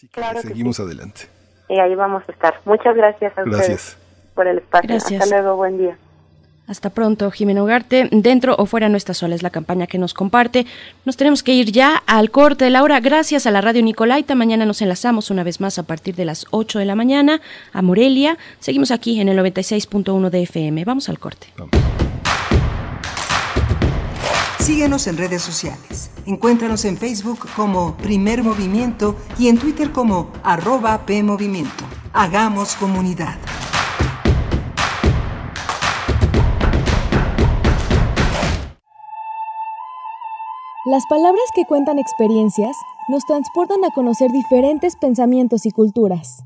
Así que seguimos adelante. Y ahí vamos a estar. Muchas gracias a gracias. por el espacio. Hasta luego, buen día. Hasta pronto, Jimena Ugarte. Dentro o fuera no está sola es la campaña que nos comparte. Nos tenemos que ir ya al corte de la hora. Gracias a la radio Nicolaita. Mañana nos enlazamos una vez más a partir de las 8 de la mañana a Morelia. Seguimos aquí en el 96.1 de FM. Vamos al corte. Síguenos en redes sociales. Encuéntranos en Facebook como Primer Movimiento y en Twitter como arroba PMovimiento. Hagamos comunidad. Las palabras que cuentan experiencias nos transportan a conocer diferentes pensamientos y culturas.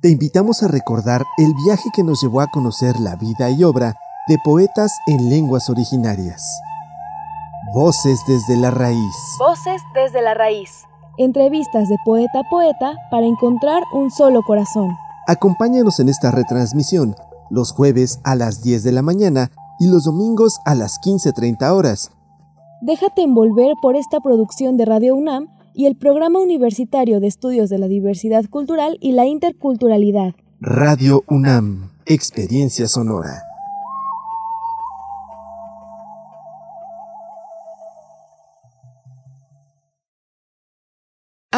Te invitamos a recordar el viaje que nos llevó a conocer la vida y obra de poetas en lenguas originarias. Voces desde la raíz. Voces desde la raíz. Entrevistas de poeta a poeta para encontrar un solo corazón. Acompáñanos en esta retransmisión los jueves a las 10 de la mañana y los domingos a las 15.30 horas Déjate envolver por esta producción de Radio UNAM y el Programa Universitario de Estudios de la Diversidad Cultural y la Interculturalidad. Radio UNAM, Experiencia Sonora.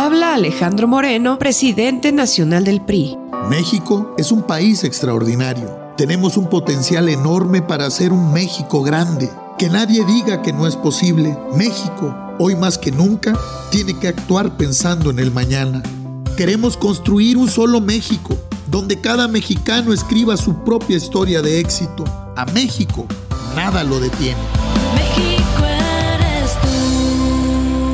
Habla Alejandro Moreno, presidente nacional del PRI. México es un país extraordinario. Tenemos un potencial enorme para hacer un México grande que nadie diga que no es posible. México, hoy más que nunca, tiene que actuar pensando en el mañana. Queremos construir un solo México, donde cada mexicano escriba su propia historia de éxito. A México, nada lo detiene. México.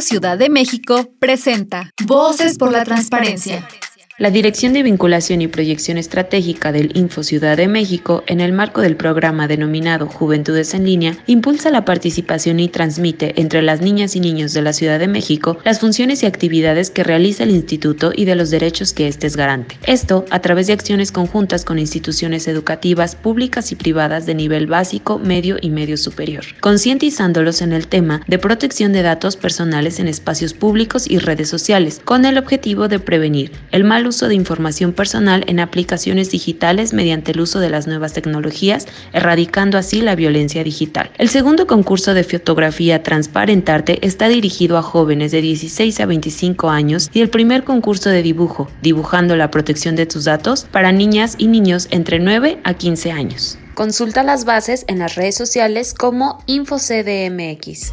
Ciudad de México presenta Voces por la Transparencia. La Dirección de Vinculación y Proyección Estratégica del Info Ciudad de México, en el marco del programa denominado Juventudes en Línea, impulsa la participación y transmite entre las niñas y niños de la Ciudad de México las funciones y actividades que realiza el instituto y de los derechos que éste es garante. Esto a través de acciones conjuntas con instituciones educativas públicas y privadas de nivel básico, medio y medio superior, concientizándolos en el tema de protección de datos personales en espacios públicos y redes sociales, con el objetivo de prevenir el mal uso de información personal en aplicaciones digitales mediante el uso de las nuevas tecnologías, erradicando así la violencia digital. El segundo concurso de fotografía Transparentarte está dirigido a jóvenes de 16 a 25 años y el primer concurso de dibujo, dibujando la protección de tus datos para niñas y niños entre 9 a 15 años. Consulta las bases en las redes sociales como InfoCDMX.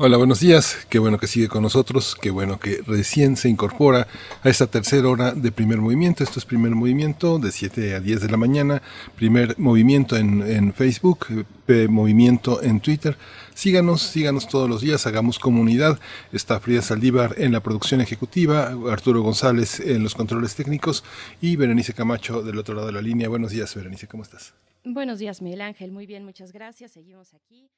Hola, buenos días. Qué bueno que sigue con nosotros. Qué bueno que recién se incorpora a esta tercera hora de primer movimiento. Esto es primer movimiento de 7 a 10 de la mañana. Primer movimiento en, Facebook, eh, movimiento en Twitter. Síganos, síganos todos los días, hagamos comunidad. Está Frida Saldívar en la producción ejecutiva, Arturo González en los controles técnicos y Berenice Camacho del otro lado de la línea. Buenos días, Berenice, ¿cómo estás? Buenos días, Miguel Ángel. Muy bien, muchas gracias. Seguimos aquí.